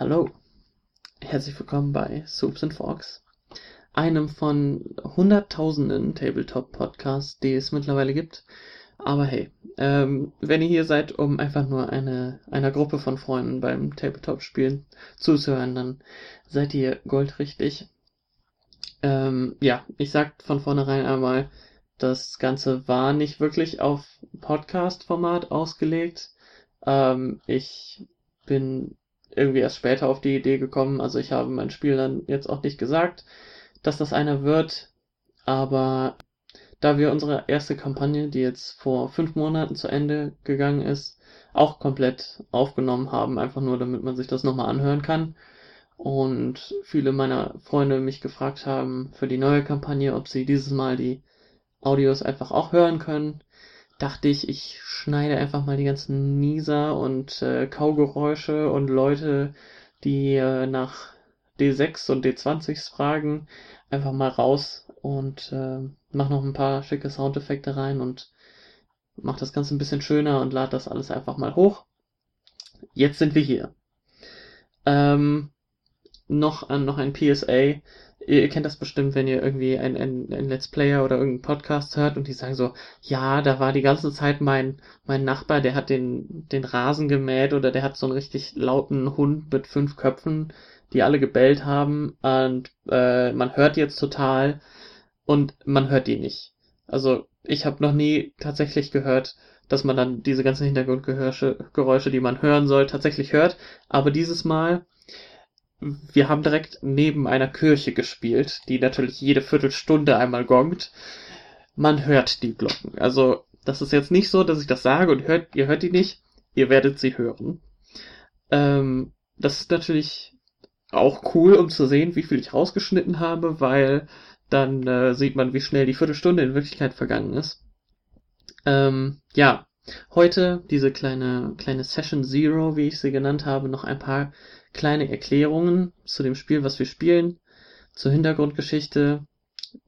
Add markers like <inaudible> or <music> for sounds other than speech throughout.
Hallo, herzlich willkommen bei Soups and Forks, einem von hunderttausenden Tabletop-Podcasts, die es mittlerweile gibt. Aber hey, ähm, wenn ihr hier seid, um einfach nur eine, einer Gruppe von Freunden beim Tabletop-Spielen zuzuhören, dann seid ihr goldrichtig. Ähm, ja, ich sag von vornherein einmal, das Ganze war nicht wirklich auf Podcast-Format ausgelegt. Ähm, ich bin irgendwie erst später auf die Idee gekommen. Also ich habe mein Spiel dann jetzt auch nicht gesagt, dass das einer wird. Aber da wir unsere erste Kampagne, die jetzt vor fünf Monaten zu Ende gegangen ist, auch komplett aufgenommen haben, einfach nur damit man sich das nochmal anhören kann. Und viele meiner Freunde mich gefragt haben für die neue Kampagne, ob sie dieses Mal die Audios einfach auch hören können dachte ich, ich schneide einfach mal die ganzen Nieser und äh, Kaugeräusche und Leute, die äh, nach D6 und D20s fragen, einfach mal raus und äh, mach noch ein paar schicke Soundeffekte rein und mach das Ganze ein bisschen schöner und lad das alles einfach mal hoch. Jetzt sind wir hier. Ähm, noch, äh, noch ein PSA ihr kennt das bestimmt, wenn ihr irgendwie ein, ein, ein Let's Player oder irgendeinen Podcast hört und die sagen so, ja, da war die ganze Zeit mein, mein Nachbar, der hat den, den Rasen gemäht oder der hat so einen richtig lauten Hund mit fünf Köpfen, die alle gebellt haben und äh, man hört jetzt total und man hört die nicht. Also ich habe noch nie tatsächlich gehört, dass man dann diese ganzen Hintergrundgeräusche, Geräusche, die man hören soll, tatsächlich hört. Aber dieses Mal wir haben direkt neben einer Kirche gespielt, die natürlich jede Viertelstunde einmal gongt. Man hört die Glocken. Also, das ist jetzt nicht so, dass ich das sage und hört, ihr hört die nicht, ihr werdet sie hören. Ähm, das ist natürlich auch cool, um zu sehen, wie viel ich rausgeschnitten habe, weil dann äh, sieht man, wie schnell die Viertelstunde in Wirklichkeit vergangen ist. Ähm, ja, heute diese kleine, kleine Session Zero, wie ich sie genannt habe, noch ein paar kleine Erklärungen zu dem Spiel, was wir spielen, zur Hintergrundgeschichte,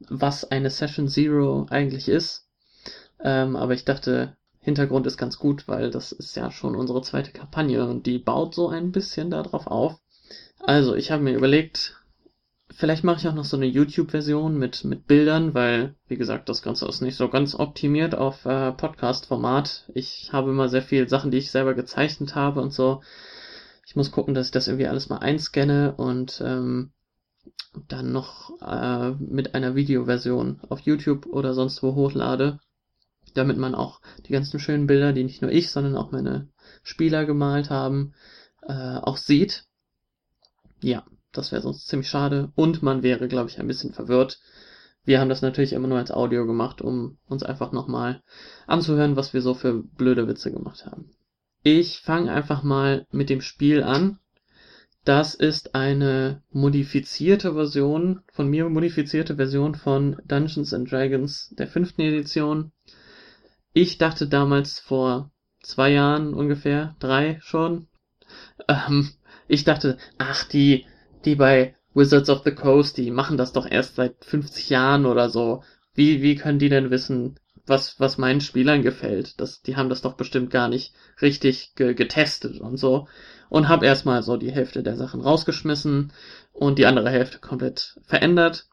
was eine Session Zero eigentlich ist. Ähm, aber ich dachte, Hintergrund ist ganz gut, weil das ist ja schon unsere zweite Kampagne und die baut so ein bisschen darauf auf. Also, ich habe mir überlegt, vielleicht mache ich auch noch so eine YouTube-Version mit, mit Bildern, weil, wie gesagt, das Ganze ist nicht so ganz optimiert auf äh, Podcast-Format. Ich habe immer sehr viele Sachen, die ich selber gezeichnet habe und so. Ich muss gucken, dass ich das irgendwie alles mal einscanne und ähm, dann noch äh, mit einer Videoversion auf YouTube oder sonst wo hochlade, damit man auch die ganzen schönen Bilder, die nicht nur ich, sondern auch meine Spieler gemalt haben, äh, auch sieht. Ja, das wäre sonst ziemlich schade und man wäre, glaube ich, ein bisschen verwirrt. Wir haben das natürlich immer nur als Audio gemacht, um uns einfach nochmal anzuhören, was wir so für blöde Witze gemacht haben. Ich fange einfach mal mit dem Spiel an. Das ist eine modifizierte Version, von mir modifizierte Version von Dungeons and Dragons der fünften Edition. Ich dachte damals vor zwei Jahren ungefähr, drei schon, <laughs> ähm, ich dachte, ach, die, die bei Wizards of the Coast, die machen das doch erst seit 50 Jahren oder so. Wie, wie können die denn wissen, was, was meinen Spielern gefällt. Das, die haben das doch bestimmt gar nicht richtig ge getestet und so. Und habe erstmal so die Hälfte der Sachen rausgeschmissen und die andere Hälfte komplett verändert.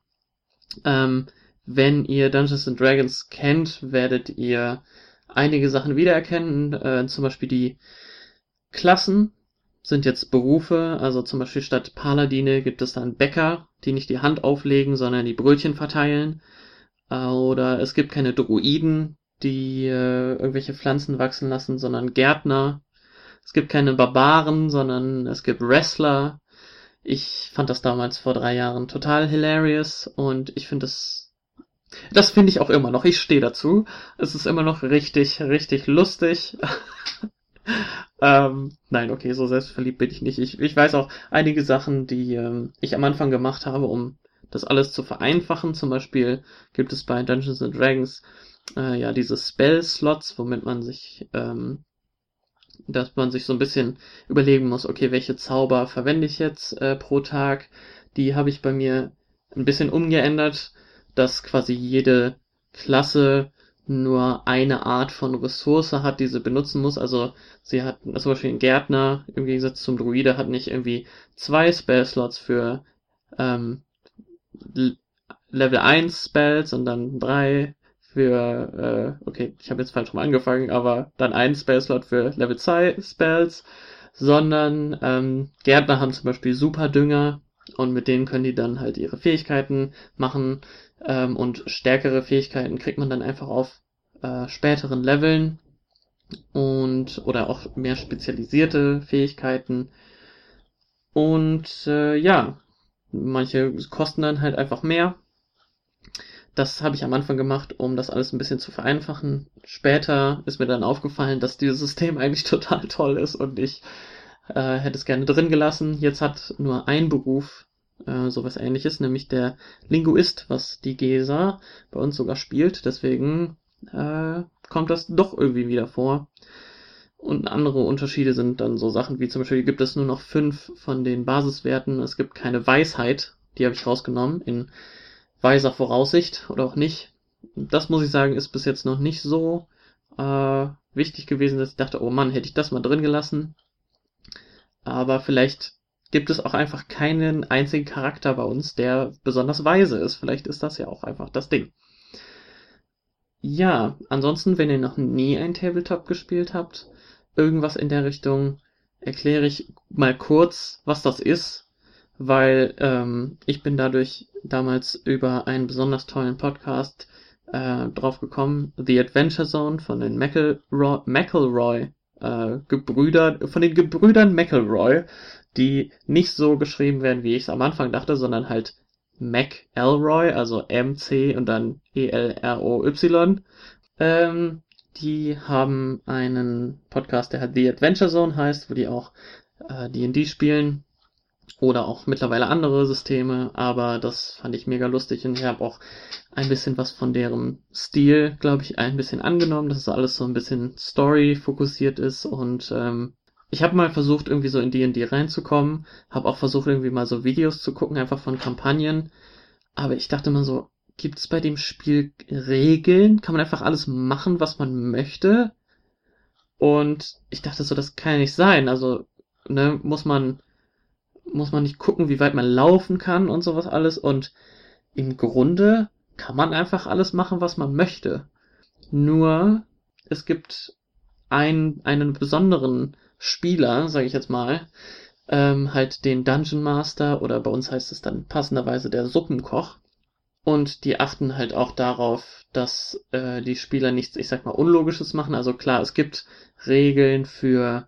Ähm, wenn ihr Dungeons and Dragons kennt, werdet ihr einige Sachen wiedererkennen. Äh, zum Beispiel die Klassen sind jetzt Berufe. Also zum Beispiel statt Paladine gibt es dann Bäcker, die nicht die Hand auflegen, sondern die Brötchen verteilen. Oder es gibt keine Druiden, die äh, irgendwelche Pflanzen wachsen lassen, sondern Gärtner. Es gibt keine Barbaren, sondern es gibt Wrestler. Ich fand das damals vor drei Jahren total hilarious und ich finde das, das finde ich auch immer noch. Ich stehe dazu. Es ist immer noch richtig, richtig lustig. <laughs> ähm, nein, okay, so selbstverliebt bin ich nicht. Ich, ich weiß auch einige Sachen, die ähm, ich am Anfang gemacht habe, um das alles zu vereinfachen. Zum Beispiel gibt es bei Dungeons and Dragons äh, ja diese Spell-Slots, womit man sich, ähm, dass man sich so ein bisschen überlegen muss, okay, welche Zauber verwende ich jetzt äh, pro Tag. Die habe ich bei mir ein bisschen umgeändert, dass quasi jede Klasse nur eine Art von Ressource hat, die sie benutzen muss. Also sie hat zum Beispiel ein Gärtner im Gegensatz zum Druide hat nicht irgendwie zwei Spell-Slots für ähm, Level 1 Spells und dann drei für, äh, okay, ich habe jetzt falsch rum angefangen, aber dann ein Spell-Slot für Level 2 Spells, sondern ähm, Gärtner haben zum Beispiel Superdünger und mit denen können die dann halt ihre Fähigkeiten machen ähm, und stärkere Fähigkeiten kriegt man dann einfach auf äh, späteren Leveln und oder auch mehr spezialisierte Fähigkeiten. Und äh, ja manche kosten dann halt einfach mehr das habe ich am Anfang gemacht, um das alles ein bisschen zu vereinfachen. Später ist mir dann aufgefallen, dass dieses System <laughs> eigentlich total toll ist und ich äh, hätte es gerne drin gelassen. Jetzt hat nur ein Beruf äh, sowas ähnliches, nämlich der Linguist, was die GESA bei uns sogar spielt. Deswegen äh, kommt das doch irgendwie wieder vor. Und andere Unterschiede sind dann so Sachen wie zum Beispiel gibt es nur noch fünf von den Basiswerten. Es gibt keine Weisheit, die habe ich rausgenommen in weiser Voraussicht oder auch nicht. Das muss ich sagen, ist bis jetzt noch nicht so äh, wichtig gewesen, dass ich dachte, oh Mann, hätte ich das mal drin gelassen. Aber vielleicht gibt es auch einfach keinen einzigen Charakter bei uns, der besonders weise ist. Vielleicht ist das ja auch einfach das Ding. Ja, ansonsten, wenn ihr noch nie ein Tabletop gespielt habt, irgendwas in der Richtung, erkläre ich mal kurz, was das ist weil ähm, ich bin dadurch damals über einen besonders tollen Podcast äh, drauf gekommen, The Adventure Zone von den McElroy, McElroy äh, Gebrüdern, von den Gebrüdern McElroy, die nicht so geschrieben werden, wie ich es am Anfang dachte, sondern halt McElroy, also M-C und dann E-L-R-O-Y. Ähm, die haben einen Podcast, der The Adventure Zone heißt, wo die auch äh, D&D spielen oder auch mittlerweile andere Systeme, aber das fand ich mega lustig und ich habe auch ein bisschen was von deren Stil, glaube ich, ein bisschen angenommen, dass es alles so ein bisschen Story fokussiert ist und ähm, ich habe mal versucht, irgendwie so in D&D reinzukommen, habe auch versucht, irgendwie mal so Videos zu gucken, einfach von Kampagnen, aber ich dachte immer so, gibt es bei dem Spiel Regeln? Kann man einfach alles machen, was man möchte? Und ich dachte so, das kann ja nicht sein, also ne, muss man muss man nicht gucken, wie weit man laufen kann und sowas alles. Und im Grunde kann man einfach alles machen, was man möchte. Nur es gibt einen, einen besonderen Spieler, sage ich jetzt mal, ähm, halt den Dungeon Master oder bei uns heißt es dann passenderweise der Suppenkoch. Und die achten halt auch darauf, dass äh, die Spieler nichts, ich sag mal, Unlogisches machen. Also klar, es gibt Regeln für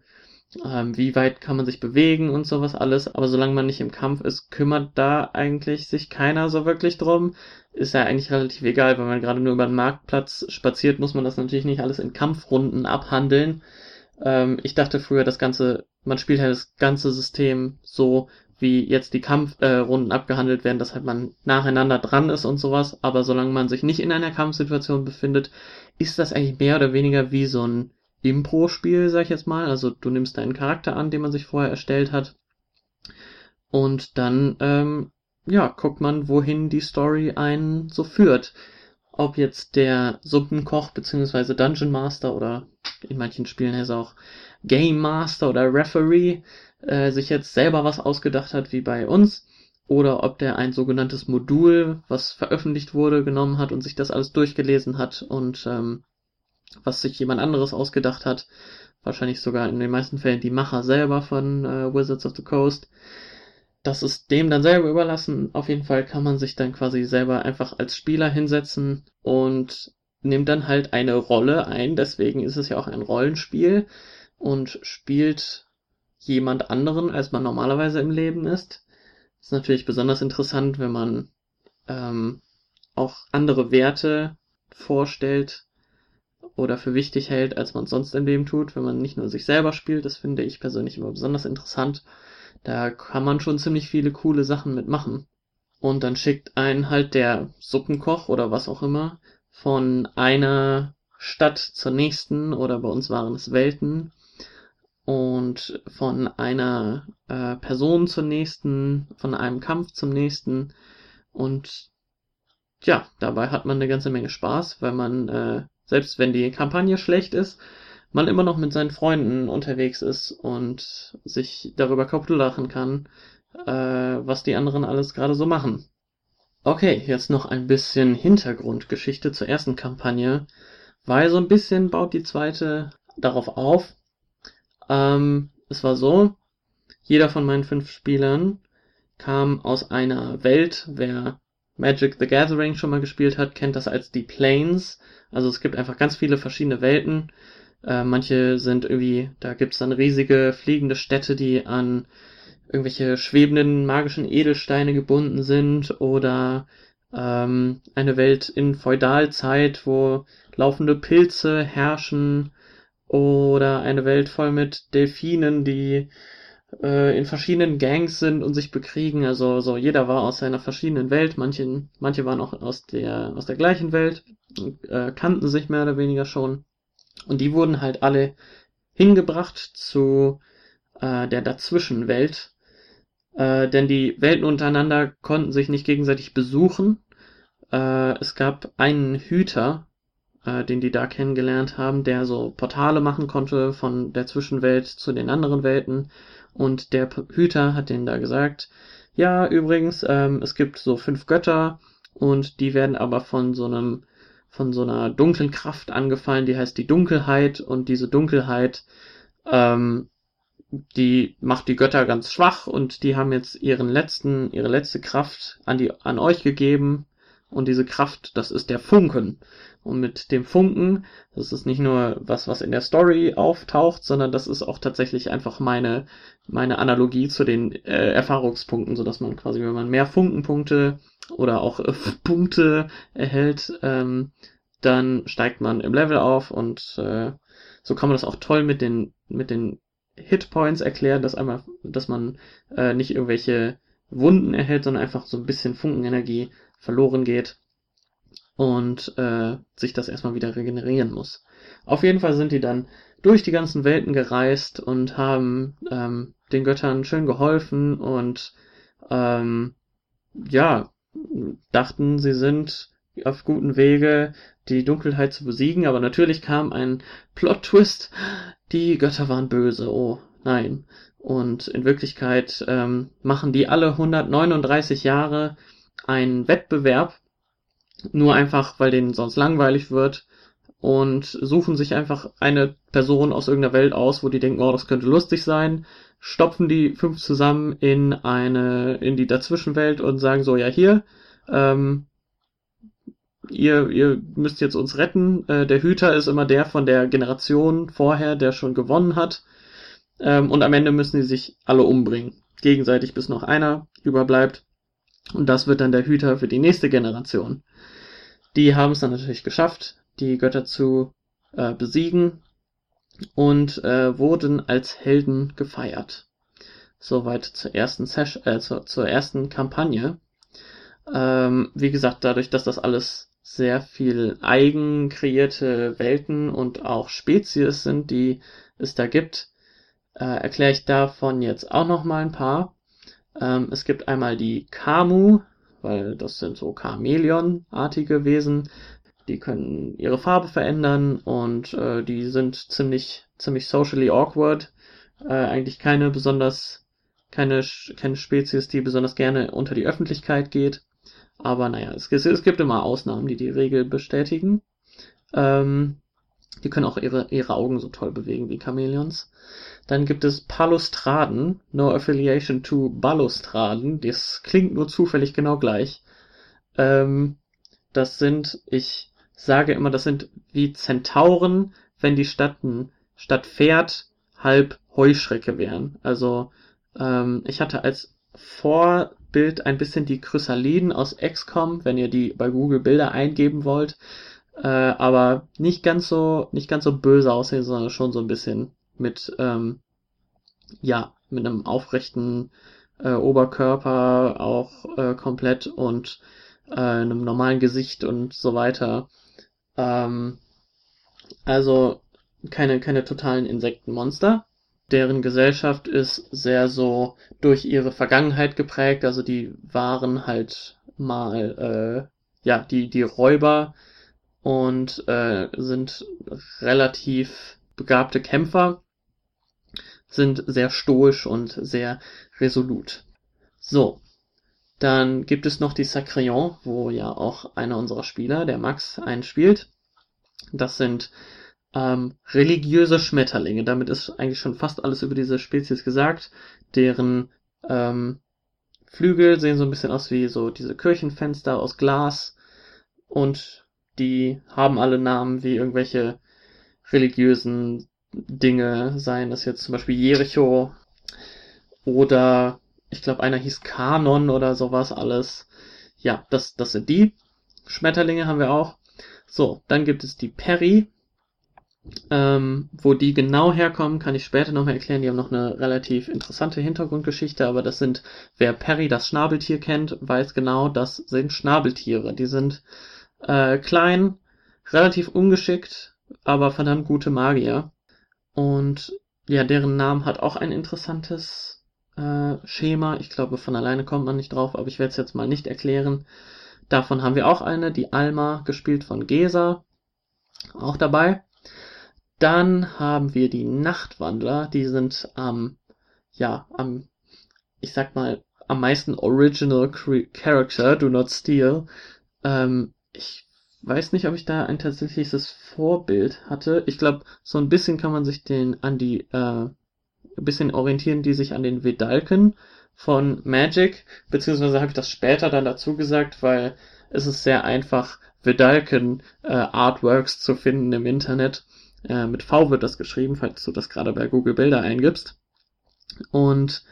ähm, wie weit kann man sich bewegen und sowas alles, aber solange man nicht im Kampf ist, kümmert da eigentlich sich keiner so wirklich drum. Ist ja eigentlich relativ egal, wenn man gerade nur über den Marktplatz spaziert, muss man das natürlich nicht alles in Kampfrunden abhandeln. Ähm, ich dachte früher, das ganze, man spielt halt das ganze System so, wie jetzt die Kampfrunden äh, abgehandelt werden, dass halt man nacheinander dran ist und sowas, aber solange man sich nicht in einer Kampfsituation befindet, ist das eigentlich mehr oder weniger wie so ein Impro-Spiel, sag ich jetzt mal. Also du nimmst deinen Charakter an, den man sich vorher erstellt hat. Und dann, ähm, ja, guckt man, wohin die Story einen so führt. Ob jetzt der Suppenkoch bzw. Dungeon Master oder in manchen Spielen heißt er auch Game Master oder Referee äh, sich jetzt selber was ausgedacht hat, wie bei uns, oder ob der ein sogenanntes Modul, was veröffentlicht wurde, genommen hat und sich das alles durchgelesen hat und ähm, was sich jemand anderes ausgedacht hat. Wahrscheinlich sogar in den meisten Fällen die Macher selber von äh, Wizards of the Coast. Das ist dem dann selber überlassen. Auf jeden Fall kann man sich dann quasi selber einfach als Spieler hinsetzen und nimmt dann halt eine Rolle ein. Deswegen ist es ja auch ein Rollenspiel und spielt jemand anderen, als man normalerweise im Leben ist. Das ist natürlich besonders interessant, wenn man ähm, auch andere Werte vorstellt, oder für wichtig hält, als man sonst im Leben tut, wenn man nicht nur sich selber spielt. Das finde ich persönlich immer besonders interessant. Da kann man schon ziemlich viele coole Sachen mitmachen. Und dann schickt einen halt der Suppenkoch oder was auch immer von einer Stadt zur nächsten oder bei uns waren es Welten und von einer äh, Person zur nächsten, von einem Kampf zum nächsten und ja, dabei hat man eine ganze Menge Spaß, weil man äh, selbst wenn die Kampagne schlecht ist, man immer noch mit seinen Freunden unterwegs ist und sich darüber kaputt lachen kann, äh, was die anderen alles gerade so machen. Okay, jetzt noch ein bisschen Hintergrundgeschichte zur ersten Kampagne, weil so ein bisschen baut die zweite darauf auf. Ähm, es war so, jeder von meinen fünf Spielern kam aus einer Welt, wer Magic the Gathering schon mal gespielt hat, kennt das als die Planes. Also es gibt einfach ganz viele verschiedene Welten. Äh, manche sind irgendwie, da gibt's dann riesige fliegende Städte, die an irgendwelche schwebenden magischen Edelsteine gebunden sind oder ähm, eine Welt in Feudalzeit, wo laufende Pilze herrschen oder eine Welt voll mit Delfinen, die äh, in verschiedenen Gangs sind und sich bekriegen. Also so jeder war aus einer verschiedenen Welt. Manche, manche waren auch aus der aus der gleichen Welt, äh, kannten sich mehr oder weniger schon und die wurden halt alle hingebracht zu äh, der Dazwischenwelt, äh, denn die Welten untereinander konnten sich nicht gegenseitig besuchen. Äh, es gab einen Hüter, äh, den die da kennengelernt haben, der so Portale machen konnte von der Zwischenwelt zu den anderen Welten. Und der Hüter hat denen da gesagt, ja, übrigens, ähm, es gibt so fünf Götter und die werden aber von so einem von so einer dunklen Kraft angefallen, die heißt die Dunkelheit und diese Dunkelheit ähm, die macht die Götter ganz schwach und die haben jetzt ihren letzten, ihre letzte Kraft an die, an euch gegeben. Und diese Kraft, das ist der Funken. Und mit dem Funken, das ist nicht nur was, was in der Story auftaucht, sondern das ist auch tatsächlich einfach meine, meine Analogie zu den äh, Erfahrungspunkten, so dass man quasi, wenn man mehr Funkenpunkte oder auch äh, <laughs> Punkte erhält, ähm, dann steigt man im Level auf und äh, so kann man das auch toll mit den, mit den Hitpoints erklären, dass einmal, dass man äh, nicht irgendwelche Wunden erhält, sondern einfach so ein bisschen Funkenenergie verloren geht und äh, sich das erstmal wieder regenerieren muss. Auf jeden Fall sind die dann durch die ganzen Welten gereist und haben ähm, den Göttern schön geholfen und ähm, ja, dachten, sie sind auf guten Wege, die Dunkelheit zu besiegen, aber natürlich kam ein Plot-Twist. Die Götter waren böse, oh nein. Und in Wirklichkeit ähm, machen die alle 139 Jahre einen Wettbewerb, nur einfach, weil denen sonst langweilig wird und suchen sich einfach eine Person aus irgendeiner Welt aus, wo die denken, oh, das könnte lustig sein, stopfen die fünf zusammen in eine, in die Dazwischenwelt und sagen so, ja hier, ähm, ihr, ihr müsst jetzt uns retten. Äh, der Hüter ist immer der von der Generation vorher, der schon gewonnen hat. Ähm, und am Ende müssen sie sich alle umbringen. Gegenseitig, bis noch einer überbleibt. Und das wird dann der Hüter für die nächste Generation. Die haben es dann natürlich geschafft, die Götter zu äh, besiegen und äh, wurden als Helden gefeiert. Soweit zur ersten Session, äh, zur, zur ersten Kampagne. Ähm, wie gesagt, dadurch, dass das alles sehr viel eigen kreierte Welten und auch Spezies sind, die es da gibt, äh, erkläre ich davon jetzt auch noch mal ein paar. Ähm, es gibt einmal die Kamu, weil das sind so Chamäleon-artige Wesen, die können ihre Farbe verändern und äh, die sind ziemlich ziemlich socially awkward. Äh, eigentlich keine besonders keine keine Spezies, die besonders gerne unter die Öffentlichkeit geht. Aber naja, es, es gibt immer Ausnahmen, die die Regel bestätigen. Ähm, die können auch ihre, ihre Augen so toll bewegen wie Chamäleons. Dann gibt es Palustraden, no affiliation to Balustraden. Das klingt nur zufällig genau gleich. Ähm, das sind, ich sage immer, das sind wie Zentauren, wenn die Stadt, Stadt Pferd halb Heuschrecke wären. Also ähm, ich hatte als vor Bild ein bisschen die Chrysaliden aus XCOM, wenn ihr die bei Google Bilder eingeben wollt. Äh, aber nicht ganz so, nicht ganz so böse aussehen, sondern schon so ein bisschen mit, ähm, ja, mit einem aufrechten äh, Oberkörper auch äh, komplett und äh, einem normalen Gesicht und so weiter. Ähm, also keine, keine totalen Insektenmonster deren Gesellschaft ist sehr so durch ihre Vergangenheit geprägt. Also die waren halt mal, äh, ja, die, die Räuber und äh, sind relativ begabte Kämpfer, sind sehr stoisch und sehr resolut. So, dann gibt es noch die Sacreon, wo ja auch einer unserer Spieler, der Max, einspielt. Das sind ähm, religiöse Schmetterlinge. Damit ist eigentlich schon fast alles über diese Spezies gesagt. Deren ähm, Flügel sehen so ein bisschen aus wie so diese Kirchenfenster aus Glas und die haben alle Namen wie irgendwelche religiösen Dinge, seien das jetzt zum Beispiel Jericho oder ich glaube einer hieß Kanon oder sowas alles. Ja, das, das sind die. Schmetterlinge haben wir auch. So, dann gibt es die Perry. Ähm, wo die genau herkommen, kann ich später nochmal erklären. Die haben noch eine relativ interessante Hintergrundgeschichte, aber das sind, wer Perry, das Schnabeltier kennt, weiß genau, das sind Schnabeltiere. Die sind äh, klein, relativ ungeschickt, aber verdammt gute Magier. Und ja, deren Namen hat auch ein interessantes äh, Schema. Ich glaube, von alleine kommt man nicht drauf, aber ich werde es jetzt mal nicht erklären. Davon haben wir auch eine, die Alma, gespielt von Gesa, auch dabei. Dann haben wir die Nachtwandler, die sind am, ja, am, ich sag mal, am meisten Original Character, do not steal. Ähm, ich weiß nicht, ob ich da ein tatsächliches Vorbild hatte. Ich glaube, so ein bisschen kann man sich den an die, äh, ein bisschen orientieren, die sich an den Vedalken von Magic, beziehungsweise habe ich das später dann dazu gesagt, weil es ist sehr einfach, Vedalken äh, Artworks zu finden im Internet. Äh, mit V wird das geschrieben, falls du das gerade bei Google Bilder eingibst. Und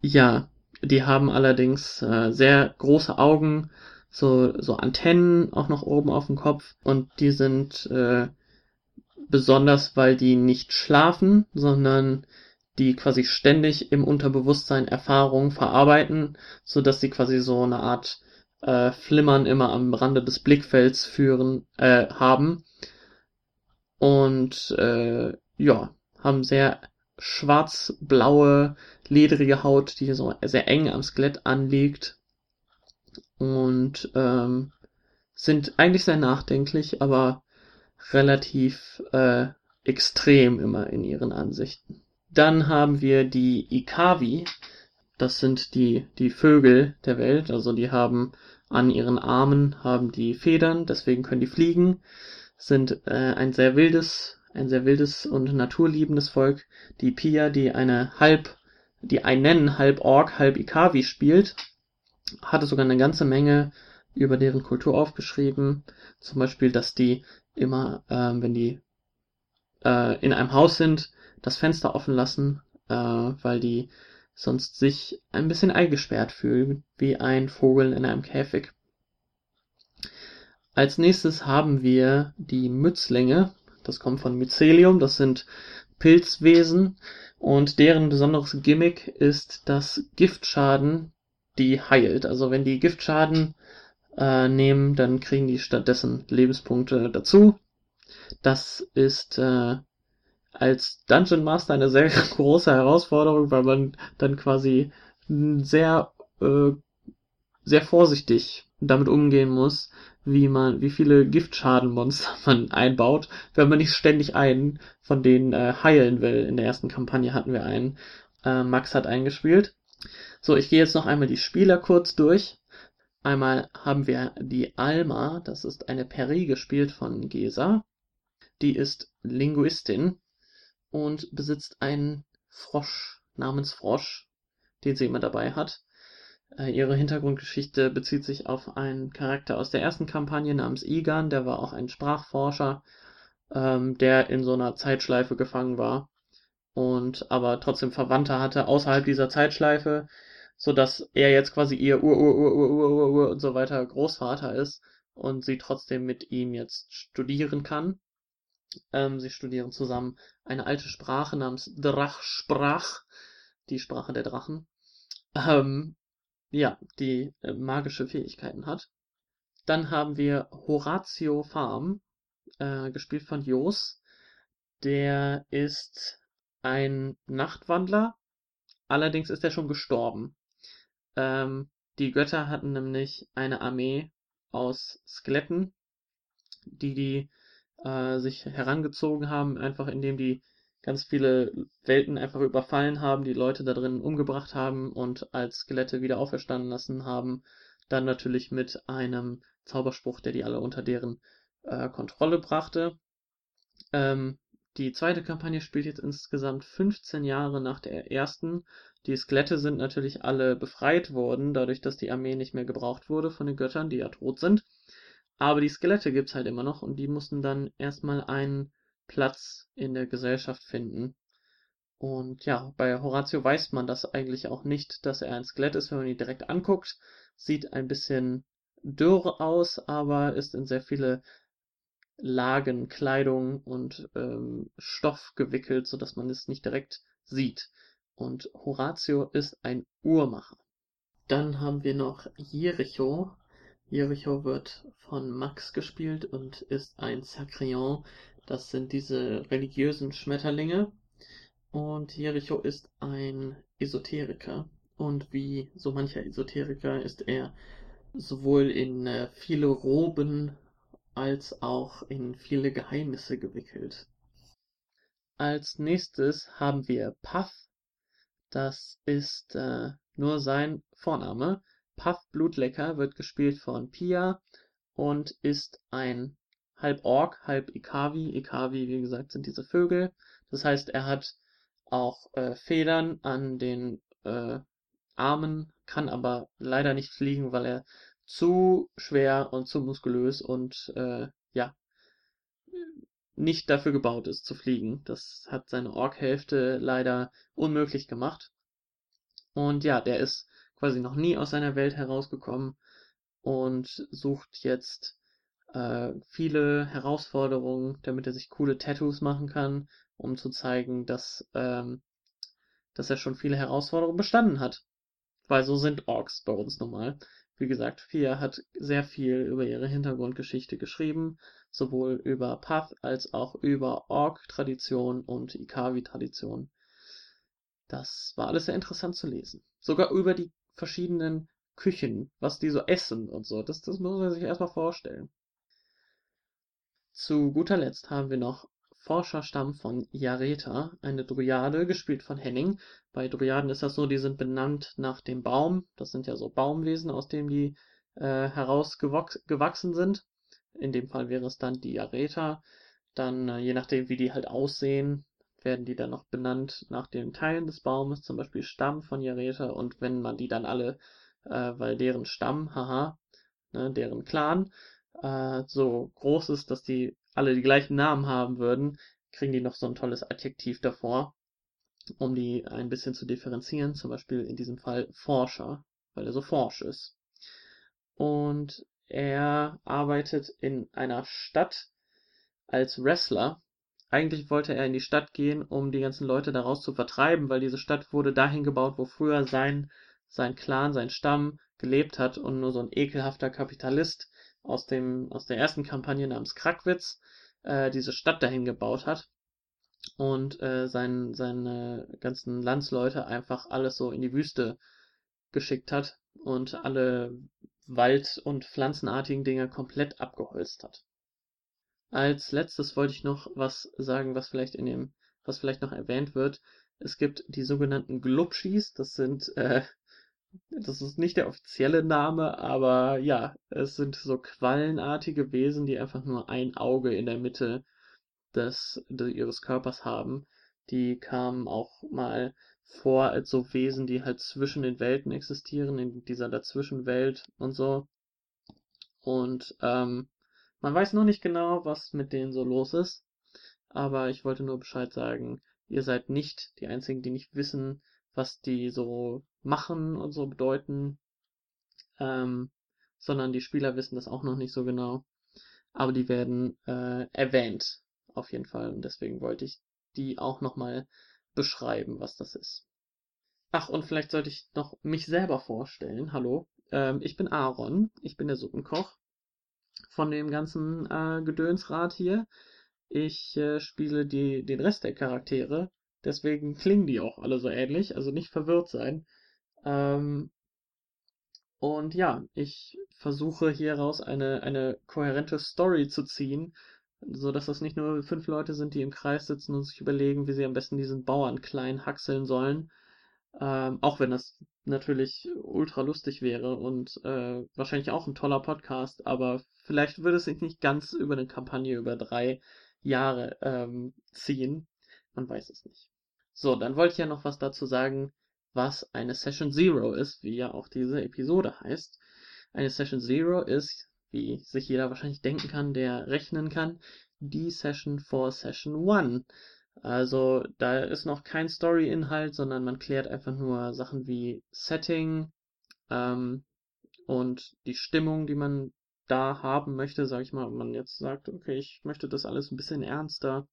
ja, die haben allerdings äh, sehr große Augen, so, so Antennen auch noch oben auf dem Kopf. Und die sind äh, besonders, weil die nicht schlafen, sondern die quasi ständig im Unterbewusstsein Erfahrungen verarbeiten, so dass sie quasi so eine Art äh, Flimmern immer am Rande des Blickfelds führen äh, haben. Und äh, ja haben sehr schwarz-blaue ledrige Haut, die so sehr eng am Skelett anliegt und ähm, sind eigentlich sehr nachdenklich, aber relativ äh, extrem immer in ihren Ansichten. Dann haben wir die Ikavi. Das sind die, die Vögel der Welt. Also die haben an ihren Armen haben die Federn, deswegen können die fliegen. Sind äh, ein sehr wildes, ein sehr wildes und naturliebendes Volk. Die Pia, die eine halb, die einen halb Ork, halb Ikavi spielt, hatte sogar eine ganze Menge über deren Kultur aufgeschrieben. Zum Beispiel, dass die immer, ähm, wenn die äh, in einem Haus sind, das Fenster offen lassen, äh, weil die sonst sich ein bisschen eingesperrt fühlen, wie ein Vogel in einem Käfig. Als nächstes haben wir die Mützlinge. Das kommt von Mycelium. Das sind Pilzwesen. Und deren besonderes Gimmick ist, dass Giftschaden die heilt. Also wenn die Giftschaden äh, nehmen, dann kriegen die stattdessen Lebenspunkte dazu. Das ist äh, als Dungeon Master eine sehr <laughs> große Herausforderung, weil man dann quasi sehr äh, sehr vorsichtig damit umgehen muss, wie man, wie viele Giftschadenmonster <laughs> man einbaut, wenn man nicht ständig einen von denen äh, heilen will. In der ersten Kampagne hatten wir einen. Äh, Max hat eingespielt. So, ich gehe jetzt noch einmal die Spieler kurz durch. Einmal haben wir die Alma, das ist eine Peri gespielt von Gesa. Die ist Linguistin und besitzt einen Frosch namens Frosch, den sie immer dabei hat. Äh, ihre Hintergrundgeschichte bezieht sich auf einen Charakter aus der ersten Kampagne namens Igan, der war auch ein Sprachforscher, ähm, der in so einer Zeitschleife gefangen war und aber trotzdem Verwandte hatte außerhalb dieser Zeitschleife, so dass er jetzt quasi ihr Ur Ur Ur Ur Ur Ur Ur und so weiter Großvater ist und sie trotzdem mit ihm jetzt studieren kann. Ähm, sie studieren zusammen eine alte Sprache namens Drachsprach, die Sprache der Drachen. Ähm, ja, die äh, magische Fähigkeiten hat. Dann haben wir Horatio Farm, äh, gespielt von Jos. Der ist ein Nachtwandler, allerdings ist er schon gestorben. Ähm, die Götter hatten nämlich eine Armee aus Skeletten die die äh, sich herangezogen haben, einfach indem die ganz viele Welten einfach überfallen haben, die Leute da drin umgebracht haben und als Skelette wieder auferstanden lassen haben. Dann natürlich mit einem Zauberspruch, der die alle unter deren äh, Kontrolle brachte. Ähm, die zweite Kampagne spielt jetzt insgesamt 15 Jahre nach der ersten. Die Skelette sind natürlich alle befreit worden, dadurch, dass die Armee nicht mehr gebraucht wurde von den Göttern, die ja tot sind. Aber die Skelette gibt's halt immer noch und die mussten dann erstmal einen Platz in der Gesellschaft finden. Und ja, bei Horatio weiß man das eigentlich auch nicht, dass er ein Skelett ist, wenn man ihn direkt anguckt. Sieht ein bisschen dürr aus, aber ist in sehr viele Lagen, Kleidung und ähm, Stoff gewickelt, sodass man es nicht direkt sieht. Und Horatio ist ein Uhrmacher. Dann haben wir noch Jericho. Jericho wird von Max gespielt und ist ein Sacrion. Das sind diese religiösen Schmetterlinge. Und Jericho ist ein Esoteriker. Und wie so mancher Esoteriker ist er sowohl in äh, viele Roben als auch in viele Geheimnisse gewickelt. Als nächstes haben wir Puff. Das ist äh, nur sein Vorname. Puff Blutlecker wird gespielt von Pia und ist ein halb Ork, halb Ikavi. Ikavi, wie gesagt, sind diese Vögel. Das heißt, er hat auch äh, Federn an den äh, Armen, kann aber leider nicht fliegen, weil er zu schwer und zu muskulös und äh, ja, nicht dafür gebaut ist zu fliegen. Das hat seine Ork-Hälfte leider unmöglich gemacht. Und ja, der ist quasi noch nie aus seiner Welt herausgekommen und sucht jetzt äh, viele Herausforderungen, damit er sich coole Tattoos machen kann, um zu zeigen, dass, ähm, dass er schon viele Herausforderungen bestanden hat. Weil so sind Orks bei uns normal. Wie gesagt, Fia hat sehr viel über ihre Hintergrundgeschichte geschrieben, sowohl über Path als auch über Ork-Tradition und Ikavi-Tradition. Das war alles sehr interessant zu lesen. Sogar über die verschiedenen Küchen, was die so essen und so. Das, das muss man sich erstmal vorstellen. Zu guter Letzt haben wir noch Forscherstamm von Yareta, eine Dryade, gespielt von Henning. Bei Dryaden ist das so, die sind benannt nach dem Baum. Das sind ja so Baumwesen, aus dem die äh, herausgewachsen sind. In dem Fall wäre es dann die Yareta. Dann, äh, je nachdem, wie die halt aussehen, werden die dann noch benannt nach den Teilen des Baumes, zum Beispiel Stamm von Yareta. Und wenn man die dann alle, äh, weil deren Stamm, haha, ne, deren Clan, äh, so groß ist, dass die alle die gleichen Namen haben würden, kriegen die noch so ein tolles Adjektiv davor, um die ein bisschen zu differenzieren. Zum Beispiel in diesem Fall Forscher, weil er so forsch ist. Und er arbeitet in einer Stadt als Wrestler. Eigentlich wollte er in die Stadt gehen, um die ganzen Leute daraus zu vertreiben, weil diese Stadt wurde dahin gebaut, wo früher sein, sein Clan, sein Stamm gelebt hat und nur so ein ekelhafter Kapitalist aus dem aus der ersten Kampagne namens Krackwitz äh, diese Stadt dahin gebaut hat und äh, sein, seine ganzen Landsleute einfach alles so in die Wüste geschickt hat und alle Wald- und pflanzenartigen Dinge komplett abgeholzt hat. Als letztes wollte ich noch was sagen, was vielleicht in dem, was vielleicht noch erwähnt wird. Es gibt die sogenannten Glubschis, das sind äh, das ist nicht der offizielle Name, aber ja, es sind so quallenartige Wesen, die einfach nur ein Auge in der Mitte des, des ihres Körpers haben. Die kamen auch mal vor als so Wesen, die halt zwischen den Welten existieren, in dieser Dazwischenwelt und so. Und ähm, man weiß noch nicht genau, was mit denen so los ist. Aber ich wollte nur Bescheid sagen, ihr seid nicht die einzigen, die nicht wissen, was die so machen und so bedeuten, ähm, sondern die Spieler wissen das auch noch nicht so genau. Aber die werden äh, erwähnt, auf jeden Fall. Und deswegen wollte ich die auch nochmal beschreiben, was das ist. Ach, und vielleicht sollte ich noch mich selber vorstellen. Hallo, ähm, ich bin Aaron, ich bin der Suppenkoch von dem ganzen äh, Gedönsrad hier. Ich äh, spiele die, den Rest der Charaktere Deswegen klingen die auch alle so ähnlich, also nicht verwirrt sein. Ähm, Und ja, ich versuche hieraus eine, eine kohärente Story zu ziehen, so dass das nicht nur fünf Leute sind, die im Kreis sitzen und sich überlegen, wie sie am besten diesen Bauern klein hackseln sollen. Ähm, auch wenn das natürlich ultra lustig wäre und äh, wahrscheinlich auch ein toller Podcast, aber vielleicht würde es sich nicht ganz über eine Kampagne über drei Jahre ähm, ziehen. Man weiß es nicht. So, dann wollte ich ja noch was dazu sagen, was eine Session Zero ist, wie ja auch diese Episode heißt. Eine Session Zero ist, wie sich jeder wahrscheinlich denken kann, der rechnen kann, die Session vor Session One. Also da ist noch kein Story-Inhalt, sondern man klärt einfach nur Sachen wie Setting ähm, und die Stimmung, die man da haben möchte, sag ich mal, wenn man jetzt sagt, okay, ich möchte das alles ein bisschen ernster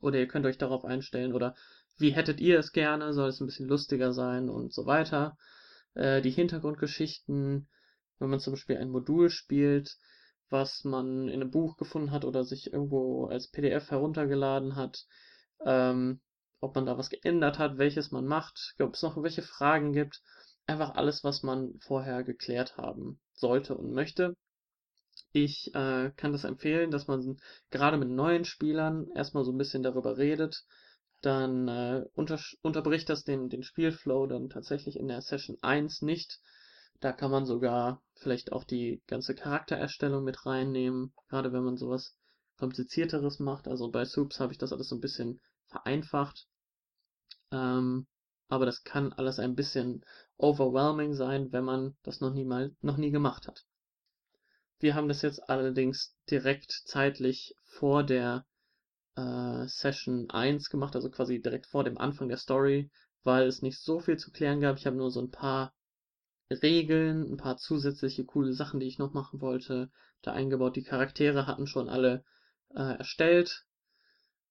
oder ihr könnt euch darauf einstellen oder wie hättet ihr es gerne, soll es ein bisschen lustiger sein und so weiter. Äh, die Hintergrundgeschichten, wenn man zum Beispiel ein Modul spielt, was man in einem Buch gefunden hat oder sich irgendwo als PDF heruntergeladen hat, ähm, ob man da was geändert hat, welches man macht, ob es noch welche Fragen gibt. Einfach alles, was man vorher geklärt haben sollte und möchte. Ich äh, kann das empfehlen, dass man gerade mit neuen Spielern erstmal so ein bisschen darüber redet. Dann äh, unter, unterbricht das den, den Spielflow dann tatsächlich in der Session 1 nicht. Da kann man sogar vielleicht auch die ganze Charaktererstellung mit reinnehmen, gerade wenn man sowas komplizierteres macht. Also bei Soups habe ich das alles so ein bisschen vereinfacht. Ähm, aber das kann alles ein bisschen overwhelming sein, wenn man das noch nie mal, noch nie gemacht hat. Wir haben das jetzt allerdings direkt zeitlich vor der äh, Session 1 gemacht, also quasi direkt vor dem Anfang der Story, weil es nicht so viel zu klären gab. Ich habe nur so ein paar Regeln, ein paar zusätzliche coole Sachen, die ich noch machen wollte, da eingebaut. Die Charaktere hatten schon alle äh, erstellt.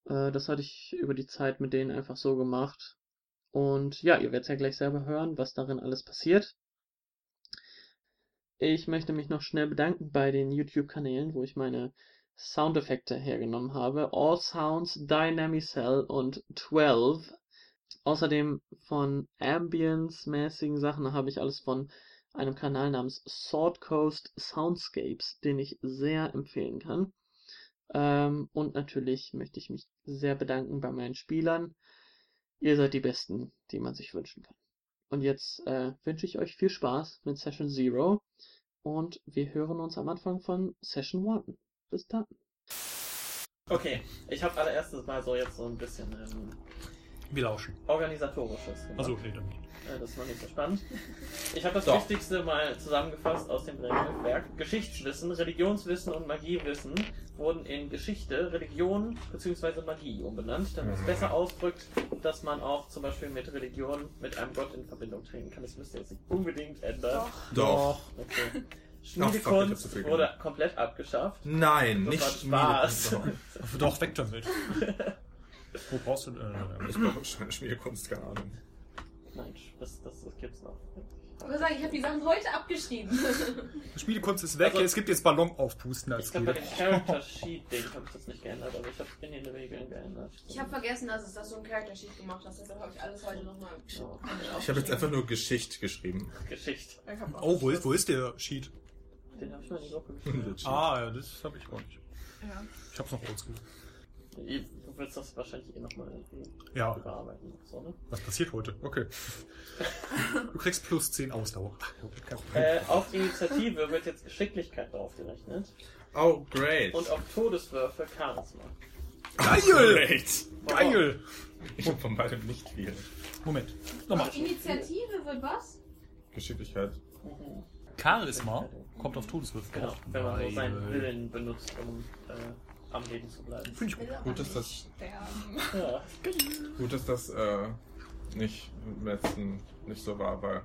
Äh, das hatte ich über die Zeit mit denen einfach so gemacht. Und ja, ihr werdet ja gleich selber hören, was darin alles passiert. Ich möchte mich noch schnell bedanken bei den YouTube-Kanälen, wo ich meine Soundeffekte hergenommen habe. All Sounds, Dynamicell und 12. Außerdem von Ambience-mäßigen Sachen habe ich alles von einem Kanal namens Sword Coast Soundscapes, den ich sehr empfehlen kann. Ähm, und natürlich möchte ich mich sehr bedanken bei meinen Spielern. Ihr seid die Besten, die man sich wünschen kann. Und jetzt äh, wünsche ich euch viel Spaß mit Session Zero und wir hören uns am Anfang von Session One. Bis dann. Okay, ich habe allererstes mal so jetzt so ein bisschen ähm, wir lauschen. Organisatorisches. Also okay, dann nicht. Äh, das ist noch nicht so spannend. Ich habe das Doch. Wichtigste mal zusammengefasst aus dem Regelwerk. Geschichtswissen, Religionswissen und Magiewissen wurden in Geschichte, Religion bzw. Magie umbenannt, damit es mhm. besser ausdrückt, dass man auch zum Beispiel mit Religion mit einem Gott in Verbindung treten kann. Das müsste jetzt nicht unbedingt ändern. Doch. Doch. Okay. Schmiedekunst oh, wurde komplett abgeschafft. Nein, das nicht Spaß. <laughs> Doch, weg <laughs> damit. Wo brauchst du äh, Ich brauche Schmiedekunst, keine Ahnung. Nein, das, das, das gibt's noch. Ich würde sagen, ich habe die Sachen heute abgeschrieben. <laughs> Schmiedekunst ist weg, also, es gibt jetzt Ballon aufpusten als Ich glaube, bei dem Character Sheet Ding habe ich das nicht geändert, aber ich habe in den Regeln geändert. Ich habe vergessen, dass es da so ein Character Sheet gemacht hast, deshalb habe ich alles heute nochmal ja. Ich habe jetzt einfach nur Geschichte geschrieben. Geschichte. Oh, wo ist, wo ist der Sheet? Den habe ich mal in die Gruppe geschrieben. ah, ja, das habe ich auch nicht. Ja. Ich hab's noch oldschool. Du willst das wahrscheinlich eh nochmal ja. überarbeiten. So, ne? Was passiert heute? Okay. <laughs> du kriegst plus 10 Ausdauer. Äh, auf die Initiative wird jetzt Geschicklichkeit draufgerechnet. Oh, great. Und auf Todeswürfe Charisma. Geil! Geil! Ich hab von beidem nicht viel. Moment. Nochmal. Auf Initiative wird was? Geschicklichkeit. Mhm. Charisma kommt auf Todeswürfe. Genau, wenn man nur seinen Willen benutzt, um äh, am Leben zu bleiben. Finde ich gut. Gut, dass das, ja. gut, dass das äh, nicht im letzten nicht so war, weil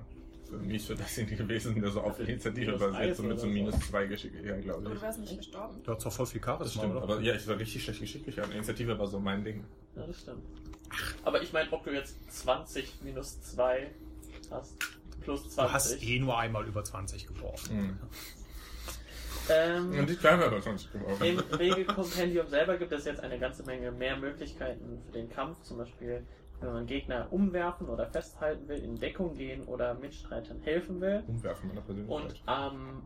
mies für das gewesen, der so auf Initiative basiert, so mit so minus zwei Geschicklichkeit, glaube ich. Du warst nicht gestorben. Du hast doch voll viel Charisma, das stimmt, oder? Aber ja, ich war richtig schlecht Geschicklichkeit. Initiative war so mein Ding. Ja, das stimmt. Aber ich meine, ob du jetzt 20 minus 2 hast, plus 20. Du hast eh nur einmal über 20 geworfen. Mhm. Ähm, Und die Kleine hat 20 geworfen. Im Regelkompendium selber gibt es jetzt eine ganze Menge mehr Möglichkeiten für den Kampf. Zum Beispiel wenn man Gegner umwerfen oder festhalten will, in Deckung gehen oder Mitstreitern helfen will. Umwerfen meiner Persönlichkeit. Und am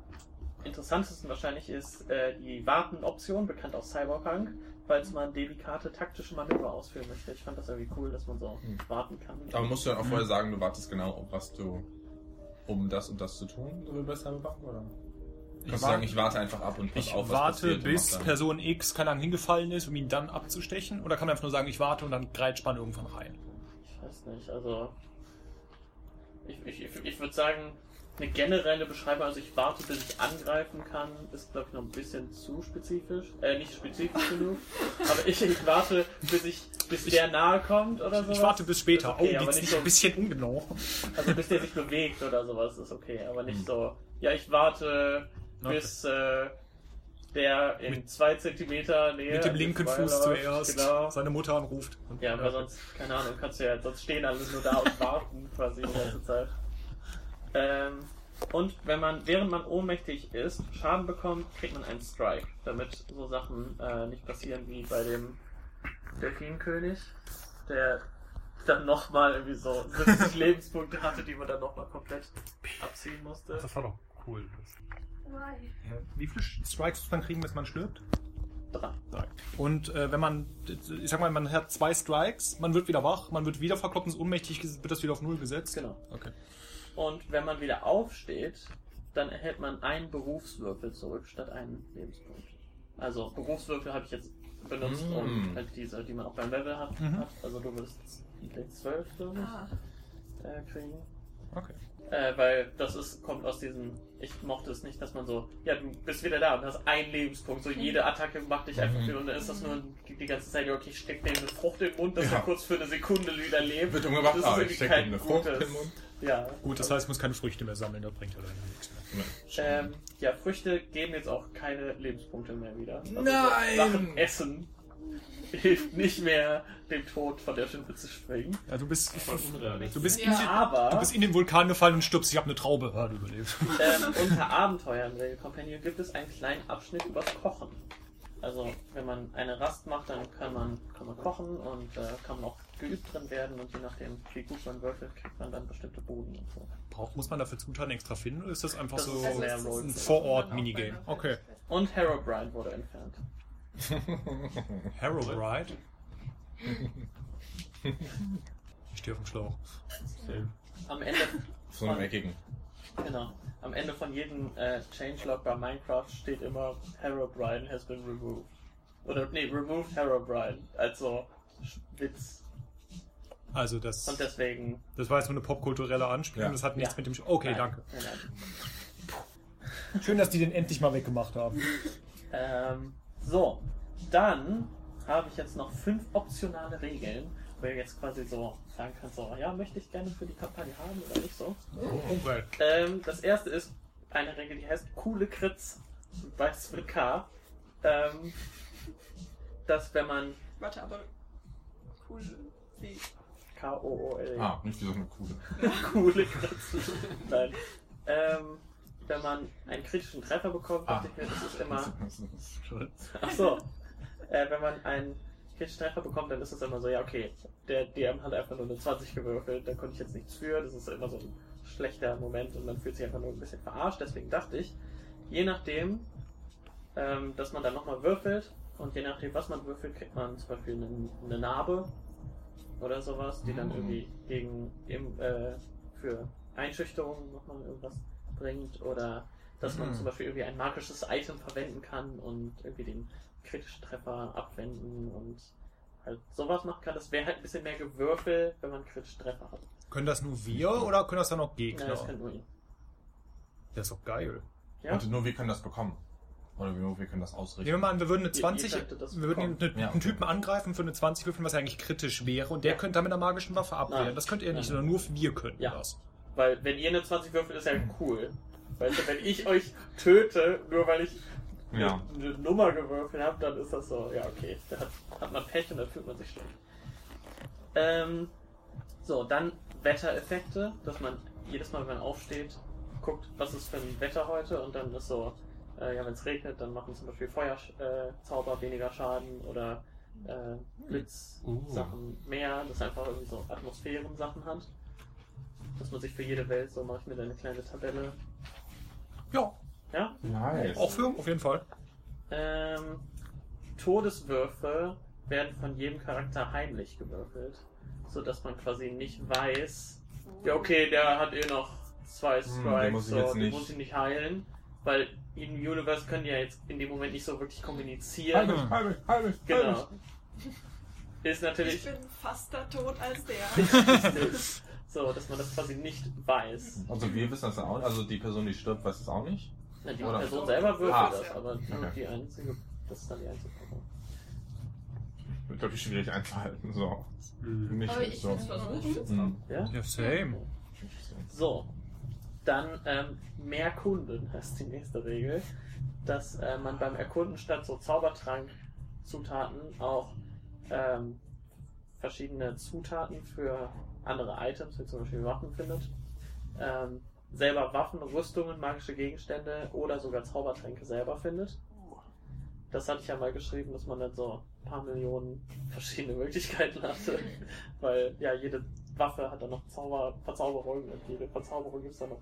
interessantesten wahrscheinlich ist äh, die Warten-Option, bekannt aus Cyberpunk, falls man delikate taktische Manöver ausführen möchte. Ich fand das irgendwie cool, dass man so Hm. warten kann. Aber musst du dann auch vorher sagen, du wartest genau, auf was du, um das und das zu tun, bei Cyberpunk, oder? Ich warte- sagen, ich warte einfach ab und pass Ich auf, was warte, passiert bis Person X keine Ahnung hingefallen ist, um ihn dann abzustechen? Oder kann man einfach nur sagen, ich warte und dann greift man irgendwann rein? Ich weiß nicht, also. Ich, ich, ich würde sagen, eine generelle Beschreibung, also ich warte, bis ich angreifen kann, ist glaube ich noch ein bisschen zu spezifisch. Äh, nicht spezifisch <laughs> genug. Aber ich, ich warte, bis ich bis der nahe kommt oder sowas. Ich warte bis später. Ist okay, oh, aber nicht so- ein bisschen ungenau. Also bis der sich bewegt oder sowas ist okay, aber nicht Hm. so. Ja, ich warte, Okay. bis äh, der in zwei Zentimeter Nähe Mit dem linken Fuß vorbeiläuft. zuerst Genau. seine Mutter anruft. Und- Ja, aber sonst, keine Ahnung, kannst du ja, sonst stehen alle nur da und warten quasi die ganze Zeit. Ähm, und wenn man, während man ohnmächtig ist, Schaden bekommt, kriegt man einen Strike, damit so Sachen äh, nicht passieren wie bei dem Delfinkönig, der dann nochmal irgendwie so 70 <laughs> Lebenspunkte hatte, die man dann nochmal komplett abziehen musste. Das war doch cool. Ja. Wie viele Strikes muss man kriegen, bis man stirbt? Drei. Drei. Und äh, wenn man, ich sag mal, man hat zwei Strikes, man wird wieder wach, man wird wieder verkloppt, ist ohnmächtig, wird das wieder auf Null gesetzt. Genau. Okay. Und wenn man wieder aufsteht, dann erhält man einen Berufswürfel zurück statt einen Lebenspunkt. Also Berufswürfel habe ich jetzt benutzt, um Mm. halt diese, die man auch beim Level hat. Mhm. hat. Also du würdest vielleicht zwölf, glaube ich, Ah, äh, kriegen. Okay. Äh, weil das ist, kommt aus diesem, ich mochte es nicht, dass man so, ja, du bist wieder da und hast einen Lebenspunkt, so jede Attacke macht dich einfach Mhm. wieder und dann ist das nur die ganze Zeit, okay, ich steck dir eine Frucht im Mund, dass Ja. er kurz für eine Sekunde wieder lebt. Wird umgebracht, Das ist ah, ich kein ihm eine Frucht gutes- im Mund. Ja. Gut, das heißt, ich muss keine Früchte mehr sammeln, das bringt ja dann nichts mehr. Ähm, ja, Früchte geben jetzt auch keine Lebenspunkte mehr wieder. Also Nein! Sachen essen hilft nicht mehr, dem Tod von der Schippe zu springen. Ja, du bist, Voll unrealistisch. du bist, in, Ja. den- Aber du bist in den Vulkan gefallen und stirbst. Ich habe eine Traube. Ja, du überlebst. ähm, unter Abenteuern der Companion gibt es einen kleinen Abschnitt übers Kochen. Also wenn man eine Rast macht, dann kann man, kann man kochen und äh, kann man auch geübt drin werden und je nachdem, wie gut man würfelt, kriegt man dann bestimmte Boden und so. Braucht, muss man dafür Zutaten extra finden oder ist das einfach Das so ist mehr ein. Vor-Ort-Minigame? Okay. Und Herobrine wurde entfernt. <laughs> Herobride? Ich stehe auf dem Schlauch. Am Ende So einem eckigen. Genau. Am Ende von jedem äh, Changelog bei Minecraft steht immer Herobrine has been removed. Oder nee, removed Herobrine. Also Witz. Also das, Und deswegen. das war jetzt nur eine popkulturelle Anspielung, Ja. das hat nichts Ja. mit dem... Sch okay, Nein, danke. Nein, nein. Schön, dass die den endlich mal weggemacht haben. Ähm, so, dann habe ich jetzt noch fünf optionale Regeln, wo ihr jetzt quasi so sagen könnt, so, ja, möchte ich gerne für die Kampagne haben oder nicht so. Okay. Ähm, das erste ist eine Regel, die heißt coole Crits. Beides mit K. Ähm, dass wenn man warte, aber cool. Wie? K-O-O-L. Ah, nicht wie so eine coole. <laughs> Coole Crits. Nein. Ähm, wenn man einen kritischen Treffer bekommt, dachte ich mir, das ist immer. <laughs> Ach so. Äh, wenn man einen Treffer bekommt, dann ist es immer so, ja, okay, der DM hat einfach nur eine 20 gewürfelt, da konnte ich jetzt nichts für, das ist immer so ein schlechter Moment und man fühlt sich einfach nur ein bisschen verarscht. Deswegen dachte ich, je nachdem, ähm, dass man dann nochmal würfelt und je nachdem, was man würfelt, kriegt man zum Beispiel eine, eine Narbe oder sowas, die dann Mhm. irgendwie gegen im, äh, für Einschüchterung nochmal irgendwas bringt oder dass man Mhm. zum Beispiel irgendwie ein magisches Item verwenden kann und irgendwie den kritischen Treffer abwenden und halt sowas machen kann. Das wäre halt ein bisschen mehr Gewürfel, wenn man kritische Treffer hat. Können das nur wir oder können das dann auch Ja, Gegner? das kann nur ihn. das ist doch geil. Ja? Und nur wir können das bekommen. Oder nur wir können das ausrichten. Nehmen wir mal an, wir würden eine Ihr- ihr 20, könntet das wir würden bekommen. einen, Ja, einen okay. Typen angreifen für eine 20 würfeln, was eigentlich kritisch wäre und der Ja. könnte dann mit einer magischen Waffe abwehren. Nein. Das könnt ihr nicht, Nein. sondern nur wir könnten Ja. das. Weil wenn ihr eine 20 würfelt, ist ja cool. Weißt du, wenn ich euch töte, nur weil ich Ja. eine, eine Nummer gewürfelt habe, dann ist das so, ja okay, da hat, hat man Pech und dann fühlt man sich schlecht. Ähm, so, dann Wettereffekte, dass man jedes Mal, wenn man aufsteht, guckt, was ist für ein Wetter heute und dann ist so, äh, ja, wenn es regnet, dann machen zum Beispiel Feuerzauber äh, weniger Schaden oder äh, Blitz-Sachen mehr, das einfach irgendwie so Atmosphären-Sachen hat. Dass man sich für jede Welt, so mache ich mir da eine kleine Tabelle. Ja, Ja? Nice. auch für, auf jeden Fall. Ähm, Todeswürfe werden von jedem Charakter heimlich gewürfelt, sodass man quasi nicht weiß, ja okay, der hat eh noch zwei Hm, den Strikes, muss ich so, jetzt den nicht- muss ich nicht heilen, weil im Universe können die ja jetzt in dem Moment nicht so wirklich kommunizieren. halt mich, halt Genau. Ist Ich natürlich bin faster tot als der. <laughs> so, dass man das quasi nicht weiß. Also wir wissen das auch, also die Person, die stirbt, weiß es auch nicht. Na, die Oder- Person selber würfelt Ah. das, aber Okay. die einzige, das ist dann die einzige Person. Wird, glaube ich, schwierig einzuhalten. So. Mhm. mich Aber ich so. versuchen. Hm. Ja? Ja, same. So, dann ähm, mehr Kunden <laughs> heißt die nächste Regel, dass äh, man beim Erkunden statt so Zaubertrank-Zutaten auch ähm, verschiedene Zutaten für andere Items, wie zum Beispiel Waffen findet. Ähm, selber Waffen, Rüstungen, magische Gegenstände oder sogar Zaubertränke selber findet. Das hatte ich ja mal geschrieben, dass man dann so ein paar Millionen <laughs> verschiedene Möglichkeiten hatte. <laughs> Weil ja, jede Waffe hat dann noch Zauber, Verzauberung und jede Verzauberung gibt es dann noch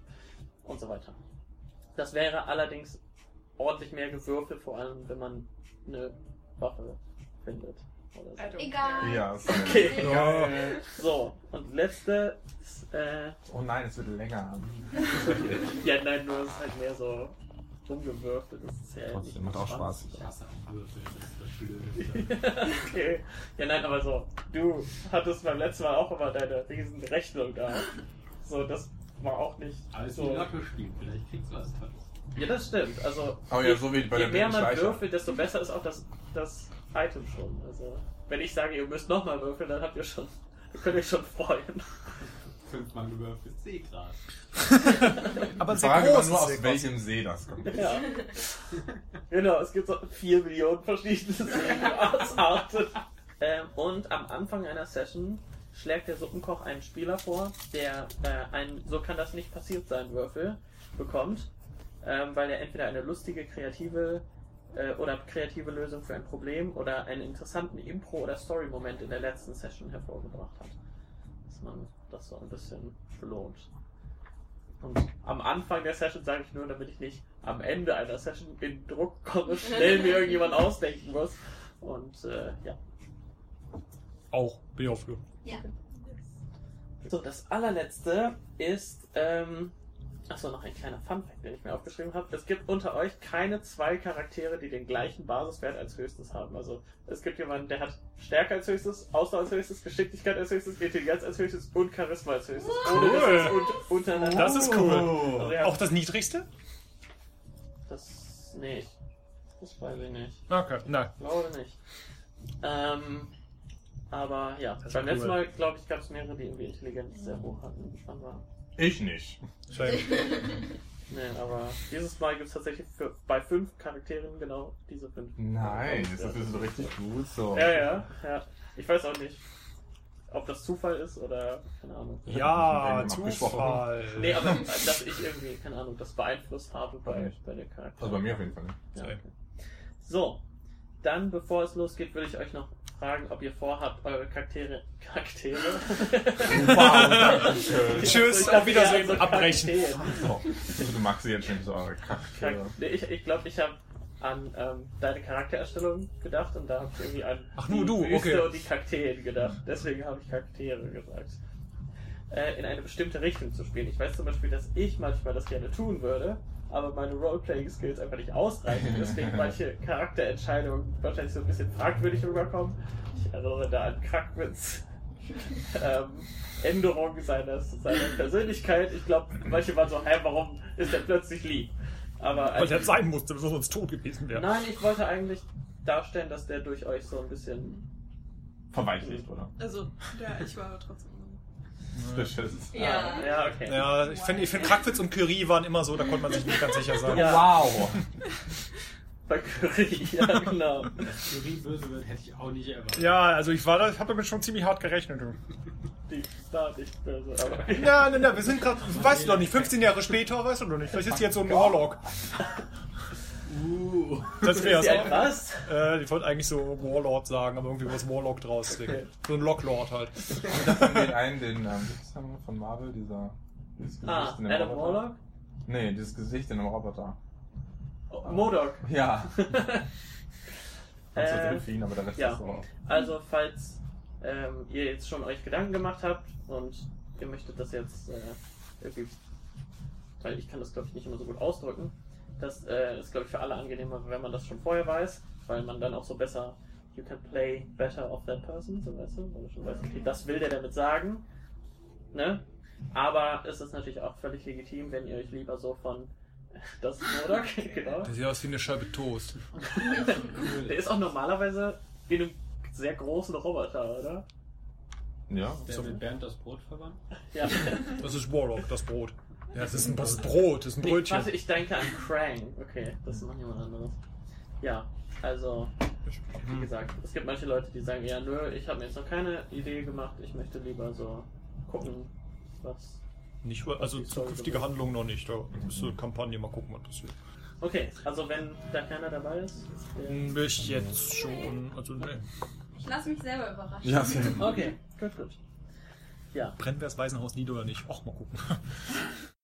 und so weiter. Das wäre allerdings ordentlich mehr gewürfelt, vor allem wenn man eine Waffe findet. Oder so. Egal. Ja, ist Okay. <laughs> Ja. So, und letzte ist, äh, Oh nein, es wird länger. <laughs> ja nein, nur es ist halt mehr so rumgewürfelt. Das ist ja Trotzdem, macht auch. Spaß. Ich hasse auch Würfel, das ist das Schlimmste. okay. Ja, nein, aber so, du hattest beim letzten Mal auch immer deine riesen Rechnung da. So, das war auch nicht Alles so. wie Lotto spielen, vielleicht kriegst du was Tolles. Ja, das stimmt. Also, Oh ja, so wie bei je der mehr man würfelt, desto besser ist auch das, das Item schon. Also, wenn ich sage, ihr müsst nochmal würfeln, dann habt ihr schon, <laughs> ihr könnt euch schon freuen. Fünfmal gewürfelt Seegras. <laughs> Aber ein Die sehr Frage war großes nur, aus welchem See das kommt. <laughs> Ja. genau, es gibt so vier Millionen verschiedene Arten. ähm, und am Anfang einer Session schlägt der Suppenkoch einen Spieler vor, der äh, einen So kann das nicht passiert sein Würfel bekommt, ähm, weil er entweder eine lustige, kreative äh, oder kreative Lösung für ein Problem oder einen interessanten Impro- oder Story-Moment in der letzten Session hervorgebracht hat. Dass man das so ein bisschen belohnt. Und am Anfang der Session sage ich nur, damit ich nicht am Ende einer Session in Druck komme, <laughs> schnell mir irgendjemand ausdenken muss. Und äh, ja. Auch, bin ich auch für. Ja. So, das allerletzte ist, ähm, achso, noch ein kleiner Funfact, den ich mir aufgeschrieben habe. Es gibt unter euch keine zwei Charaktere, die den gleichen Basiswert als höchstes haben. Also es gibt jemanden, der hat Stärke als höchstes, Ausdauer als höchstes, Geschicklichkeit als höchstes, Intelligenz als höchstes und Charisma als höchstes. Cool. es un untereinander. Das ist cool. Also, ja, Auch das niedrigste? das nicht. Das weiß ich nicht. Okay, nein. Glaube nicht. Ähm, aber ja, Das beim cool. letzten Mal, glaube ich, gab es mehrere, die irgendwie Intelligenz sehr hoch hatten. Aber, Ich nicht. <laughs> Nee, aber dieses Mal gibt es tatsächlich für, bei fünf Charakteren genau diese fünf. Nein, Ja. das ist so richtig gut so. Ja, ja, ja. Ich weiß auch nicht, ob das Zufall ist oder, keine Ahnung. Ja. Zufall. Nee, aber äh, dass ich irgendwie, keine Ahnung, das beeinflusst habe bei, bei den Charakteren. Also bei mir auf jeden Fall. nicht. Ja, okay. So, dann bevor es losgeht, würde ich euch noch fragen, ob ihr vorhabt, eure Charaktere. Charaktere? <laughs> <laughs> Wow, danke schön. Tschüss, Ich auf Wiedersehen, ja, also abbrechen. Charaktere. So, also du magst sie jetzt schon so eure Charaktere. Char- Nee, ich ich glaube, ich habe an ähm, deine Charaktererstellung gedacht und da habe ich irgendwie an Ach, nur die du, Wüste okay. und die Kakteen gedacht. Deswegen habe ich Charaktere gesagt. Äh, in eine bestimmte Richtung zu spielen. Ich weiß zum Beispiel, dass ich manchmal das gerne tun würde, aber meine Roleplaying-Skills einfach nicht ausreichen. <laughs> Deswegen manche Charakterentscheidungen wahrscheinlich so ein bisschen fragwürdig rüberkommen. Ich erinnere da an Krackwitz. <laughs> ähm, Änderung seines, seiner Persönlichkeit. Ich glaube, manche waren so, hä, warum ist er plötzlich lieb? Aber Weil der sein musste, bevor er uns tot gewesen wäre. Nein, ich wollte eigentlich darstellen, dass der durch euch so ein bisschen. Verweichlicht, oder? Also, ja, ich war trotzdem. Beschiss. Ja. Ja, okay. Ja, ich finde, ich find, Krackwitz und Curie waren immer so, da konnte man sich nicht ganz sicher sein. Ja. Wow. <laughs> Bei Curry, ja, genau. Theorie böse wird, hätte ich auch nicht erwartet. Ja, also ich war da, ich habe damit schon ziemlich hart gerechnet. du. Die Star nicht böse, aber. Ja, nein, nein, wir sind gerade, weißt du doch nicht, 15 Jahre später, weißt du doch nicht. Vielleicht ist die jetzt so ein Warlock. Uh. Das wäre so. was? Äh, ich wollte eigentlich so Warlord sagen, aber irgendwie was Warlock draus Okay. So ein Locklord halt. Von den einen, den, ähm, von Marvel, dieser, dieses Gesicht Ah, in dem Adam Roboter? Warlock? Nee, dieses Gesicht in einem Roboter. Oh, Modok. Ja. Also Äh, Delfin, aber der Rest ja. ist so. Also, falls ähm, ihr jetzt schon euch Gedanken gemacht habt und ihr möchtet das jetzt äh, irgendwie, weil ich kann das glaube ich nicht immer so gut ausdrücken, das äh, ist glaube ich für alle angenehmer, wenn man das schon vorher weiß, weil man dann auch so besser, you can play better of that person, so weißt du, weil du schon weißt, okay, das will der damit sagen, ne? Aber es ist natürlich auch völlig legitim, wenn ihr euch lieber so von <laughs> das ist Modok, <laughs> <laughs> genau. Der sieht aus wie eine Scheibe Toast. Der ist auch normalerweise wie einem sehr großen Roboter, oder? Ja. Der mit Bernd das Brot verwandt? Ja. Das ist Warlock, das Brot. Ja, das ist ein, das ist Brot, das ist ein Nee, Brötchen. warte, ich denke an Krang. Okay, das ist noch jemand anderes. Ja, also, wie Hm. gesagt, es gibt manche Leute, die sagen, ja, nö, ich habe mir jetzt noch keine Idee gemacht, ich möchte lieber so gucken, was. Nicht, also zukünftige dabei. Handlung noch nicht. Da eine Kampagne, mal gucken, was das wird. Okay, also wenn da keiner dabei ist, ist der... Nicht jetzt schon. Also, ne. Ich lasse mich selber überraschen. Ja, sehr gut. Okay, gut, gut. Ja, Brennt wer das Waisenhaus nieder oder nicht? Och, mal gucken. <laughs>